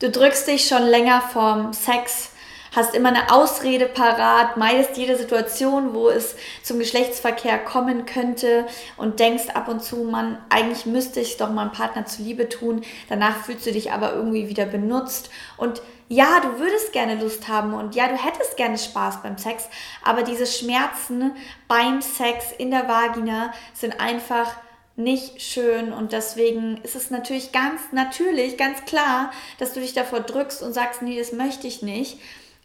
Du drückst dich schon länger vorm Sex, hast immer eine Ausrede parat, meidest jede Situation, wo es zum Geschlechtsverkehr kommen könnte und denkst ab und zu, man, eigentlich müsste ich doch meinem Partner zuliebe tun. Danach fühlst du dich aber irgendwie wieder benutzt und ja, du würdest gerne Lust haben und ja, du hättest gerne Spaß beim Sex, aber diese Schmerzen beim Sex in der Vagina sind einfach nicht schön und deswegen ist es natürlich ganz natürlich, ganz klar, dass du dich davor drückst und sagst, nee, das möchte ich nicht,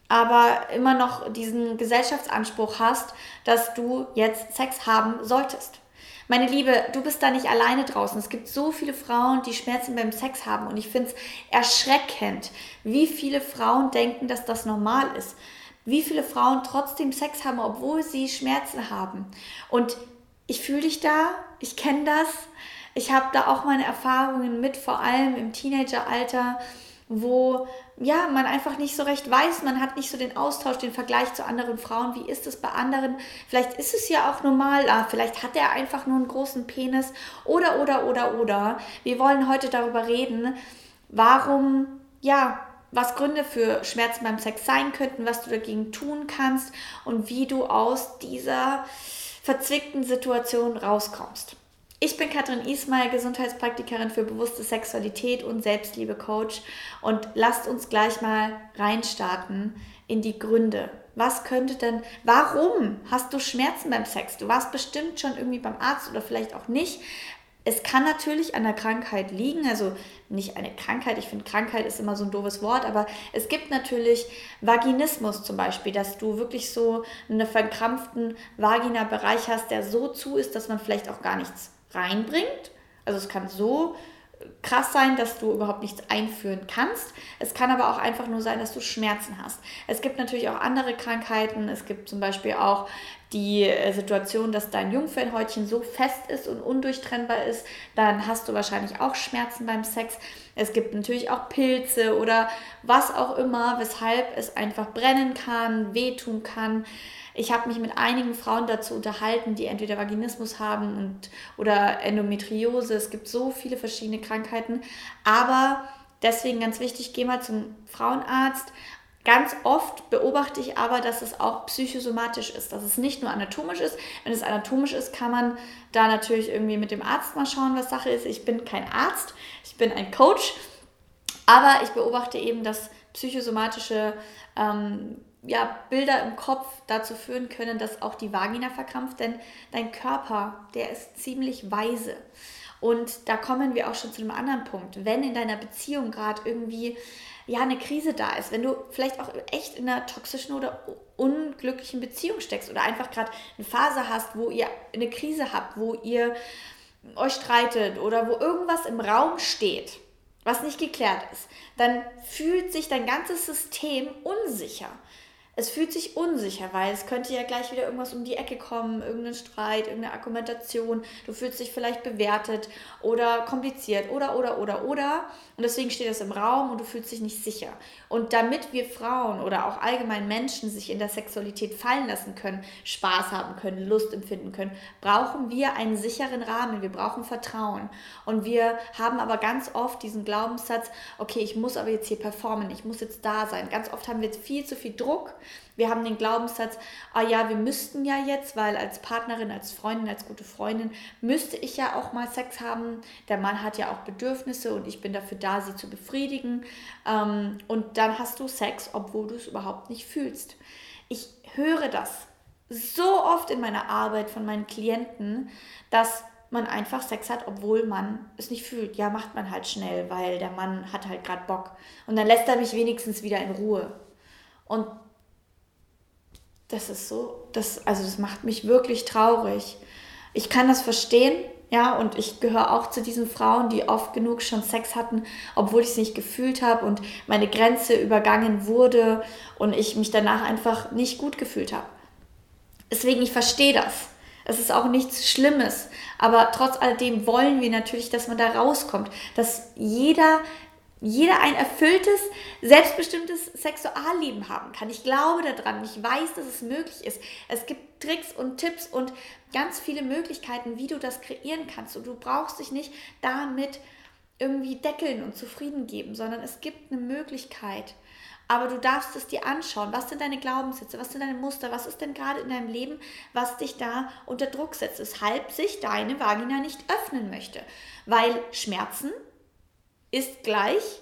aber immer noch diesen Gesellschaftsanspruch hast, dass du jetzt Sex haben solltest. Meine Liebe, du bist da nicht alleine draußen. Es gibt so viele Frauen, die Schmerzen beim Sex haben und ich finde es erschreckend, wie viele Frauen denken, dass das normal ist. Wie viele Frauen trotzdem Sex haben, obwohl sie Schmerzen haben. Und ich fühle dich da, ich kenne das. Ich habe da auch meine Erfahrungen mit, vor allem im Teenageralter, wo ja, man einfach nicht so recht weiß, man hat nicht so den Austausch, den Vergleich zu anderen Frauen. Wie ist es bei anderen? Vielleicht ist es ja auch normal, ah, vielleicht hat er einfach nur einen großen Penis oder, oder, oder, oder. Wir wollen heute darüber reden, warum, ja, was Gründe für Schmerzen beim Sex sein könnten, was du dagegen tun kannst und wie du aus dieser verzwickten Situation rauskommst. Ich bin Katrin Ismail, Gesundheitspraktikerin für bewusste Sexualität und Selbstliebe-Coach und lasst uns gleich mal reinstarten in die Gründe. Was könnte denn, warum hast du Schmerzen beim Sex? Du warst bestimmt schon irgendwie beim Arzt oder vielleicht auch nicht. Es kann natürlich an der Krankheit liegen, also nicht eine Krankheit, ich finde Krankheit ist immer so ein doofes Wort, aber es gibt natürlich Vaginismus zum Beispiel, dass du wirklich so einen verkrampften Vagina-Bereich hast, der so zu ist, dass man vielleicht auch gar nichts reinbringt. Also es kann so krass sein, dass du überhaupt nichts einführen kannst. Es kann aber auch einfach nur sein, dass du Schmerzen hast. Es gibt natürlich auch andere Krankheiten. Es gibt zum Beispiel auch die äh, Situation, dass dein Jungfernhäutchen so fest ist und undurchtrennbar ist, dann hast du wahrscheinlich auch Schmerzen beim Sex. Es gibt natürlich auch Pilze oder was auch immer, weshalb es einfach brennen kann, wehtun kann. Ich habe mich mit einigen Frauen dazu unterhalten, die entweder Vaginismus haben und, oder Endometriose. Es gibt so viele verschiedene Krankheiten. Aber deswegen ganz wichtig, geh mal zum Frauenarzt. Ganz oft beobachte ich aber, dass es auch psychosomatisch ist, dass es nicht nur anatomisch ist. Wenn es anatomisch ist, kann man da natürlich irgendwie mit dem Arzt mal schauen, was Sache ist. Ich bin kein Arzt, ich bin ein Coach, aber ich beobachte eben, dass psychosomatische ähm, ja, Bilder im Kopf dazu führen können, dass auch die Vagina verkrampft, denn dein Körper, der ist ziemlich weise. Und da kommen wir auch schon zu einem anderen Punkt. Wenn in deiner Beziehung gerade irgendwie ja eine Krise da ist, wenn du vielleicht auch echt in einer toxischen oder unglücklichen Beziehung steckst oder einfach gerade eine Phase hast, wo ihr eine Krise habt, wo ihr euch streitet oder wo irgendwas im Raum steht, was nicht geklärt ist, dann fühlt sich dein ganzes System unsicher es fühlt sich unsicher, weil es könnte ja gleich wieder irgendwas um die Ecke kommen, irgendein Streit, irgendeine Argumentation. Du fühlst dich vielleicht bewertet oder kompliziert oder, oder, oder, oder. Und deswegen steht das im Raum und du fühlst dich nicht sicher. Und damit wir Frauen oder auch allgemein Menschen sich in der Sexualität fallen lassen können, Spaß haben können, Lust empfinden können, brauchen wir einen sicheren Rahmen. Wir brauchen Vertrauen. Und wir haben aber ganz oft diesen Glaubenssatz, okay, ich muss aber jetzt hier performen, ich muss jetzt da sein. Ganz oft haben wir jetzt viel zu viel Druck wir haben den Glaubenssatz, ah ja, wir müssten ja jetzt, weil als Partnerin, als Freundin, als gute Freundin müsste ich ja auch mal Sex haben. Der Mann hat ja auch Bedürfnisse und ich bin dafür da, sie zu befriedigen. Ähm, und dann hast du Sex, obwohl du es überhaupt nicht fühlst. Ich höre das so oft in meiner Arbeit von meinen Klienten, dass man einfach Sex hat, obwohl man es nicht fühlt. Ja, macht man halt schnell, weil der Mann hat halt gerade Bock. Und dann lässt er mich wenigstens wieder in Ruhe. Und das ist so, das, also das macht mich wirklich traurig. Ich kann das verstehen, ja, und ich gehöre auch zu diesen Frauen, die oft genug schon Sex hatten, obwohl ich es nicht gefühlt habe und meine Grenze übergangen wurde und ich mich danach einfach nicht gut gefühlt habe. Deswegen, ich verstehe das. Es ist auch nichts Schlimmes. Aber trotz alledem wollen wir natürlich, dass man da rauskommt. Dass jeder jeder ein erfülltes, selbstbestimmtes Sexualleben haben kann. Ich glaube daran, ich weiß, dass es möglich ist. Es gibt Tricks und Tipps und ganz viele Möglichkeiten, wie du das kreieren kannst. Und du brauchst dich nicht damit irgendwie deckeln und zufrieden geben, sondern es gibt eine Möglichkeit. Aber du darfst es dir anschauen. Was sind deine Glaubenssätze? Was sind deine Muster? Was ist denn gerade in deinem Leben, was dich da unter Druck setzt? Weshalb sich deine Vagina nicht öffnen möchte. Weil Schmerzen ist gleich,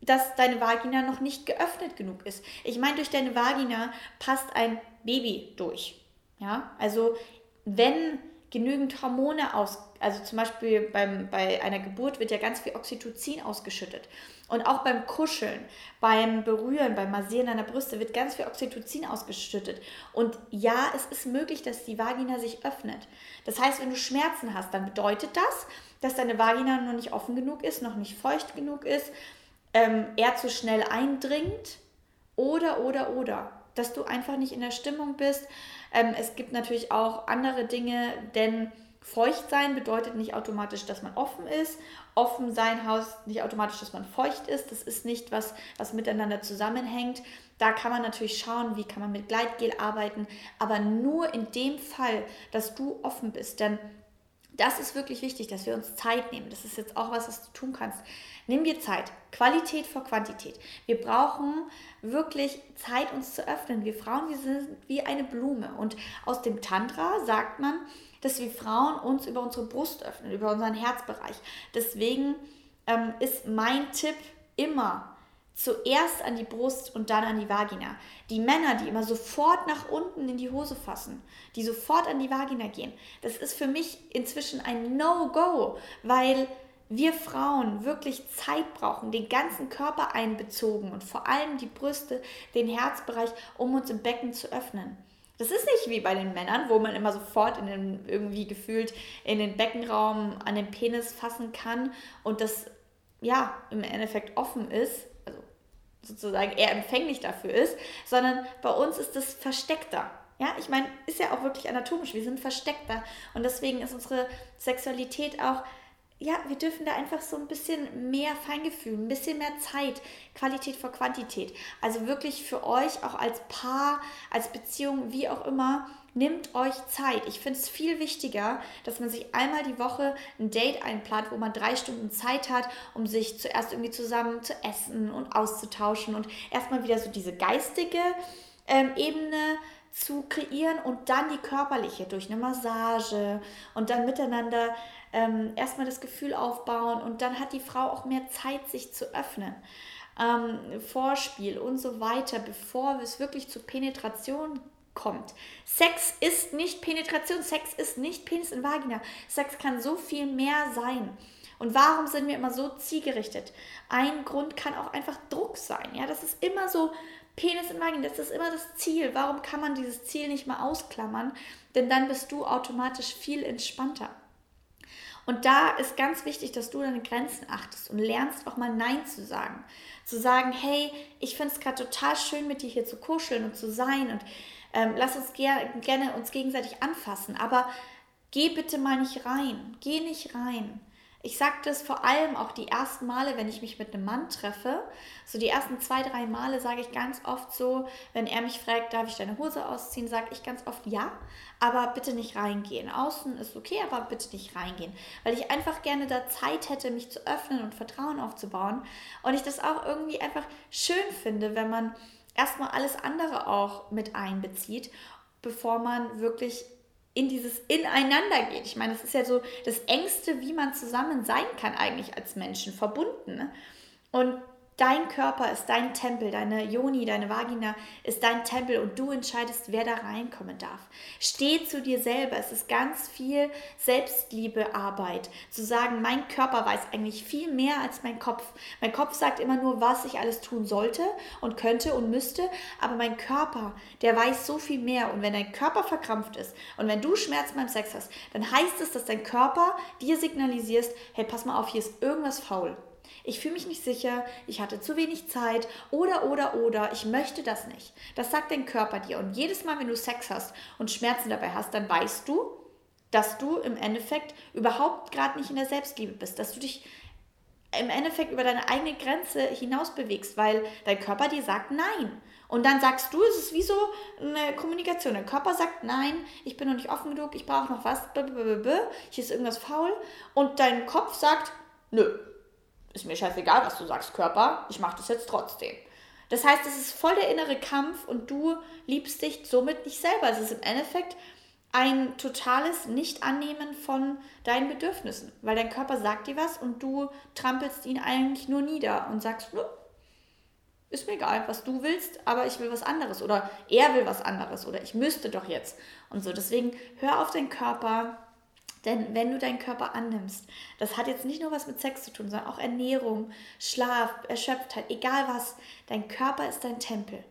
dass deine Vagina noch nicht geöffnet genug ist. Ich meine, durch deine Vagina passt ein Baby durch. Ja, also wenn genügend Hormone aus, also zum Beispiel beim, bei einer Geburt wird ja ganz viel Oxytocin ausgeschüttet. Und auch beim Kuscheln, beim Berühren, beim Massieren deiner Brüste wird ganz viel Oxytocin ausgeschüttet. Und ja, es ist möglich, dass die Vagina sich öffnet. Das heißt, wenn du Schmerzen hast, dann bedeutet das, dass deine Vagina noch nicht offen genug ist, noch nicht feucht genug ist, ähm, eher zu schnell eindringt oder, oder, oder. Dass du einfach nicht in der Stimmung bist, ähm, es gibt natürlich auch andere Dinge, denn feucht sein bedeutet nicht automatisch, dass man offen ist. Offen sein heißt nicht automatisch, dass man feucht ist. Das ist nicht was, was miteinander zusammenhängt. Da kann man natürlich schauen, wie kann man mit Gleitgel arbeiten, aber nur in dem Fall, dass du offen bist. Denn das ist wirklich wichtig, dass wir uns Zeit nehmen. Das ist jetzt auch was, was du tun kannst. Nimm dir Zeit. Qualität vor Quantität. Wir brauchen wirklich Zeit, uns zu öffnen. Wir Frauen, wir sind wie eine Blume. Und aus dem Tantra sagt man, dass wir Frauen uns über unsere Brust öffnen, über unseren Herzbereich. Deswegen ähm, ist mein Tipp immer, zuerst an die Brust und dann an die Vagina. Die Männer, die immer sofort nach unten in die Hose fassen, die sofort an die Vagina gehen, das ist für mich inzwischen ein No-Go, weil wir Frauen wirklich Zeit brauchen, den ganzen Körper einbezogen und vor allem die Brüste, den Herzbereich, um uns im Becken zu öffnen. Das ist nicht wie bei den Männern, wo man immer sofort in den, irgendwie gefühlt in den Beckenraum an den Penis fassen kann und das ja im Endeffekt offen ist sozusagen eher empfänglich dafür ist, sondern bei uns ist es versteckter. Ja, ich meine, ist ja auch wirklich anatomisch, wir sind versteckter und deswegen ist unsere Sexualität auch ja, wir dürfen da einfach so ein bisschen mehr Feingefühl, ein bisschen mehr Zeit, Qualität vor Quantität. Also wirklich für euch auch als Paar, als Beziehung, wie auch immer, Nehmt euch Zeit. Ich finde es viel wichtiger, dass man sich einmal die Woche ein Date einplant, wo man drei Stunden Zeit hat, um sich zuerst irgendwie zusammen zu essen und auszutauschen und erstmal wieder so diese geistige ähm, Ebene zu kreieren und dann die körperliche durch eine Massage und dann miteinander ähm, erstmal das Gefühl aufbauen und dann hat die Frau auch mehr Zeit, sich zu öffnen. Ähm, Vorspiel und so weiter, bevor es wirklich zur Penetration kommt. Sex ist nicht Penetration, Sex ist nicht Penis in Vagina. Sex kann so viel mehr sein. Und warum sind wir immer so zielgerichtet? Ein Grund kann auch einfach Druck sein. Ja, das ist immer so Penis in Vagina, das ist immer das Ziel. Warum kann man dieses Ziel nicht mal ausklammern? Denn dann bist du automatisch viel entspannter. Und da ist ganz wichtig, dass du deine Grenzen achtest und lernst auch mal Nein zu sagen. Zu sagen, hey, ich finde es gerade total schön, mit dir hier zu kuscheln und zu sein und ähm, lass uns ger gerne uns gegenseitig anfassen, aber geh bitte mal nicht rein. Geh nicht rein. Ich sage das vor allem auch die ersten Male, wenn ich mich mit einem Mann treffe. So die ersten zwei, drei Male sage ich ganz oft so, wenn er mich fragt, darf ich deine Hose ausziehen, sage ich ganz oft ja, aber bitte nicht reingehen. Außen ist okay, aber bitte nicht reingehen. Weil ich einfach gerne da Zeit hätte, mich zu öffnen und Vertrauen aufzubauen. Und ich das auch irgendwie einfach schön finde, wenn man erstmal alles andere auch mit einbezieht, bevor man wirklich in dieses Ineinander geht. Ich meine, das ist ja so das Engste, wie man zusammen sein kann eigentlich als Menschen, verbunden. Ne? Und Dein Körper ist dein Tempel, deine Joni, deine Vagina ist dein Tempel und du entscheidest, wer da reinkommen darf. Steh zu dir selber. Es ist ganz viel Selbstliebearbeit. Zu sagen, mein Körper weiß eigentlich viel mehr als mein Kopf. Mein Kopf sagt immer nur, was ich alles tun sollte und könnte und müsste, aber mein Körper, der weiß so viel mehr. Und wenn dein Körper verkrampft ist und wenn du Schmerzen beim Sex hast, dann heißt es, dass dein Körper dir signalisierst, hey, pass mal auf, hier ist irgendwas faul ich fühle mich nicht sicher, ich hatte zu wenig Zeit oder, oder, oder, ich möchte das nicht. Das sagt dein Körper dir. Und jedes Mal, wenn du Sex hast und Schmerzen dabei hast, dann weißt du, dass du im Endeffekt überhaupt gerade nicht in der Selbstliebe bist, dass du dich im Endeffekt über deine eigene Grenze hinaus bewegst, weil dein Körper dir sagt Nein. Und dann sagst du, es ist wie so eine Kommunikation. Der Körper sagt Nein, ich bin noch nicht offen genug, ich brauche noch was, hier ist irgendwas faul. Und dein Kopf sagt Nö, ist mir scheißegal, was du sagst, Körper, ich mache das jetzt trotzdem. Das heißt, es ist voll der innere Kampf und du liebst dich somit nicht selber. Es ist im Endeffekt ein totales Nicht-Annehmen von deinen Bedürfnissen, weil dein Körper sagt dir was und du trampelst ihn eigentlich nur nieder und sagst, ist mir egal, was du willst, aber ich will was anderes oder er will was anderes oder ich müsste doch jetzt und so. Deswegen hör auf deinen Körper, denn wenn du deinen Körper annimmst, das hat jetzt nicht nur was mit Sex zu tun, sondern auch Ernährung, Schlaf, Erschöpftheit, egal was. Dein Körper ist dein Tempel.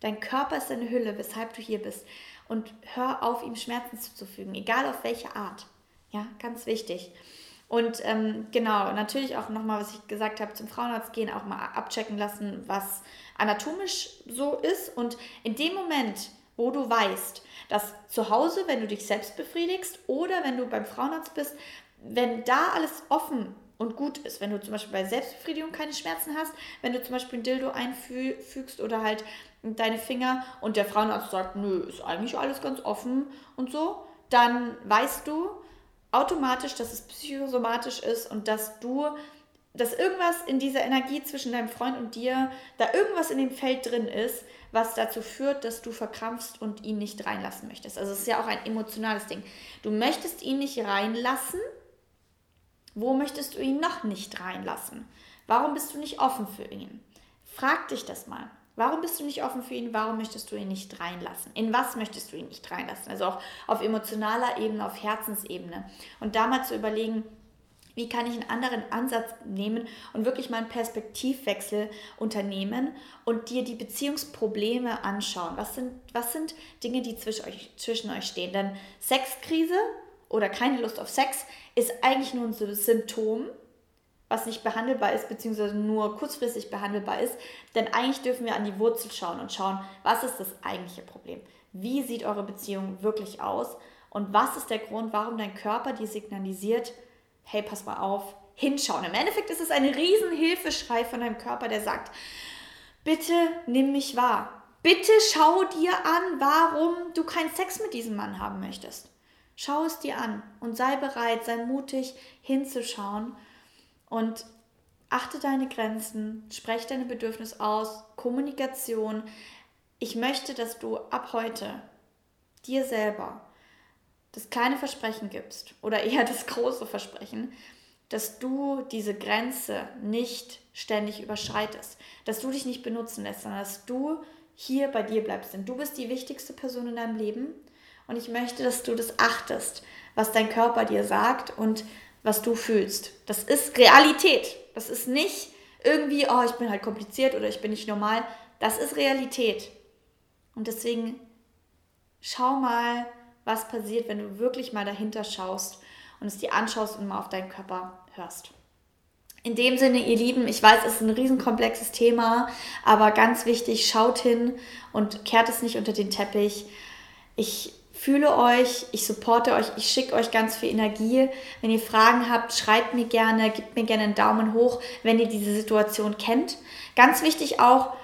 Dein Körper ist deine Hülle, weshalb du hier bist. Und hör auf, ihm Schmerzen zuzufügen, egal auf welche Art. Ja, ganz wichtig. Und ähm, genau, natürlich auch nochmal, was ich gesagt habe, zum Frauenarzt gehen, auch mal abchecken lassen, was anatomisch so ist. Und in dem Moment, wo du weißt, dass zu Hause, wenn du dich selbst befriedigst oder wenn du beim Frauenarzt bist, wenn da alles offen und gut ist, wenn du zum Beispiel bei Selbstbefriedigung keine Schmerzen hast, wenn du zum Beispiel ein Dildo einfügst oder halt deine Finger und der Frauenarzt sagt, nö, ist eigentlich alles ganz offen und so, dann weißt du automatisch, dass es psychosomatisch ist und dass du dass irgendwas in dieser Energie zwischen deinem Freund und dir, da irgendwas in dem Feld drin ist, was dazu führt, dass du verkrampfst und ihn nicht reinlassen möchtest. Also es ist ja auch ein emotionales Ding. Du möchtest ihn nicht reinlassen. Wo möchtest du ihn noch nicht reinlassen? Warum bist du nicht offen für ihn? Frag dich das mal. Warum bist du nicht offen für ihn? Warum möchtest du ihn nicht reinlassen? In was möchtest du ihn nicht reinlassen? Also auch auf emotionaler Ebene, auf Herzensebene. Und da mal zu überlegen, wie kann ich einen anderen Ansatz nehmen und wirklich mal einen Perspektivwechsel unternehmen und dir die Beziehungsprobleme anschauen? Was sind, was sind Dinge, die zwischen euch, zwischen euch stehen? Denn Sexkrise oder keine Lust auf Sex ist eigentlich nur ein Symptom, was nicht behandelbar ist, beziehungsweise nur kurzfristig behandelbar ist. Denn eigentlich dürfen wir an die Wurzel schauen und schauen, was ist das eigentliche Problem? Wie sieht eure Beziehung wirklich aus? Und was ist der Grund, warum dein Körper dir signalisiert, hey, pass mal auf, hinschauen. Im Endeffekt ist es ein riesen Hilfeschrei von deinem Körper, der sagt, bitte nimm mich wahr. Bitte schau dir an, warum du keinen Sex mit diesem Mann haben möchtest. Schau es dir an und sei bereit, sei mutig hinzuschauen und achte deine Grenzen, spreche deine Bedürfnisse aus, Kommunikation. Ich möchte, dass du ab heute dir selber das kleine Versprechen gibst oder eher das große Versprechen, dass du diese Grenze nicht ständig überschreitest, dass du dich nicht benutzen lässt, sondern dass du hier bei dir bleibst. Denn du bist die wichtigste Person in deinem Leben und ich möchte, dass du das achtest, was dein Körper dir sagt und was du fühlst. Das ist Realität. Das ist nicht irgendwie, oh, ich bin halt kompliziert oder ich bin nicht normal. Das ist Realität. Und deswegen schau mal, was passiert, wenn du wirklich mal dahinter schaust und es dir anschaust und mal auf deinen Körper hörst. In dem Sinne, ihr Lieben, ich weiß, es ist ein riesenkomplexes Thema, aber ganz wichtig, schaut hin und kehrt es nicht unter den Teppich. Ich fühle euch, ich supporte euch, ich schicke euch ganz viel Energie. Wenn ihr Fragen habt, schreibt mir gerne, gebt mir gerne einen Daumen hoch, wenn ihr diese Situation kennt. Ganz wichtig auch,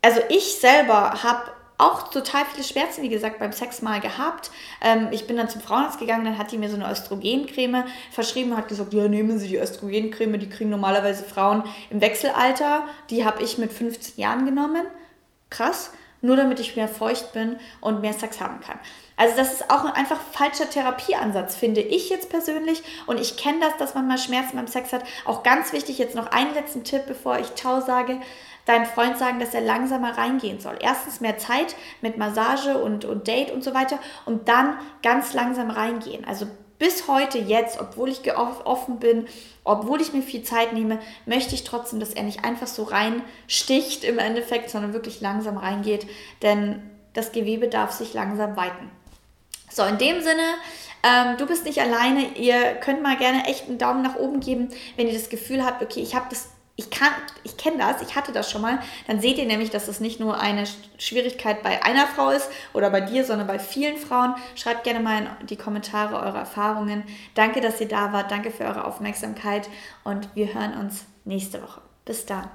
also ich selber habe auch total viele Schmerzen, wie gesagt, beim Sex mal gehabt. Ähm, ich bin dann zum Frauenarzt gegangen, dann hat die mir so eine Östrogencreme verschrieben, hat gesagt, ja, nehmen Sie die Östrogencreme, die kriegen normalerweise Frauen im Wechselalter. Die habe ich mit 15 Jahren genommen. Krass. Nur damit ich mehr feucht bin und mehr Sex haben kann. Also das ist auch ein einfach falscher Therapieansatz, finde ich jetzt persönlich. Und ich kenne das, dass man mal Schmerzen beim Sex hat. Auch ganz wichtig, jetzt noch einen letzten Tipp, bevor ich Ciao sage deinem Freund sagen, dass er langsamer reingehen soll. Erstens mehr Zeit mit Massage und, und Date und so weiter und dann ganz langsam reingehen. Also bis heute jetzt, obwohl ich offen bin, obwohl ich mir viel Zeit nehme, möchte ich trotzdem, dass er nicht einfach so reinsticht im Endeffekt, sondern wirklich langsam reingeht, denn das Gewebe darf sich langsam weiten. So, in dem Sinne, ähm, du bist nicht alleine. Ihr könnt mal gerne echt einen Daumen nach oben geben, wenn ihr das Gefühl habt, okay, ich habe das ich ich kenne das, ich hatte das schon mal, dann seht ihr nämlich, dass es nicht nur eine Schwierigkeit bei einer Frau ist oder bei dir, sondern bei vielen Frauen. Schreibt gerne mal in die Kommentare eure Erfahrungen. Danke, dass ihr da wart. Danke für eure Aufmerksamkeit und wir hören uns nächste Woche. Bis dann.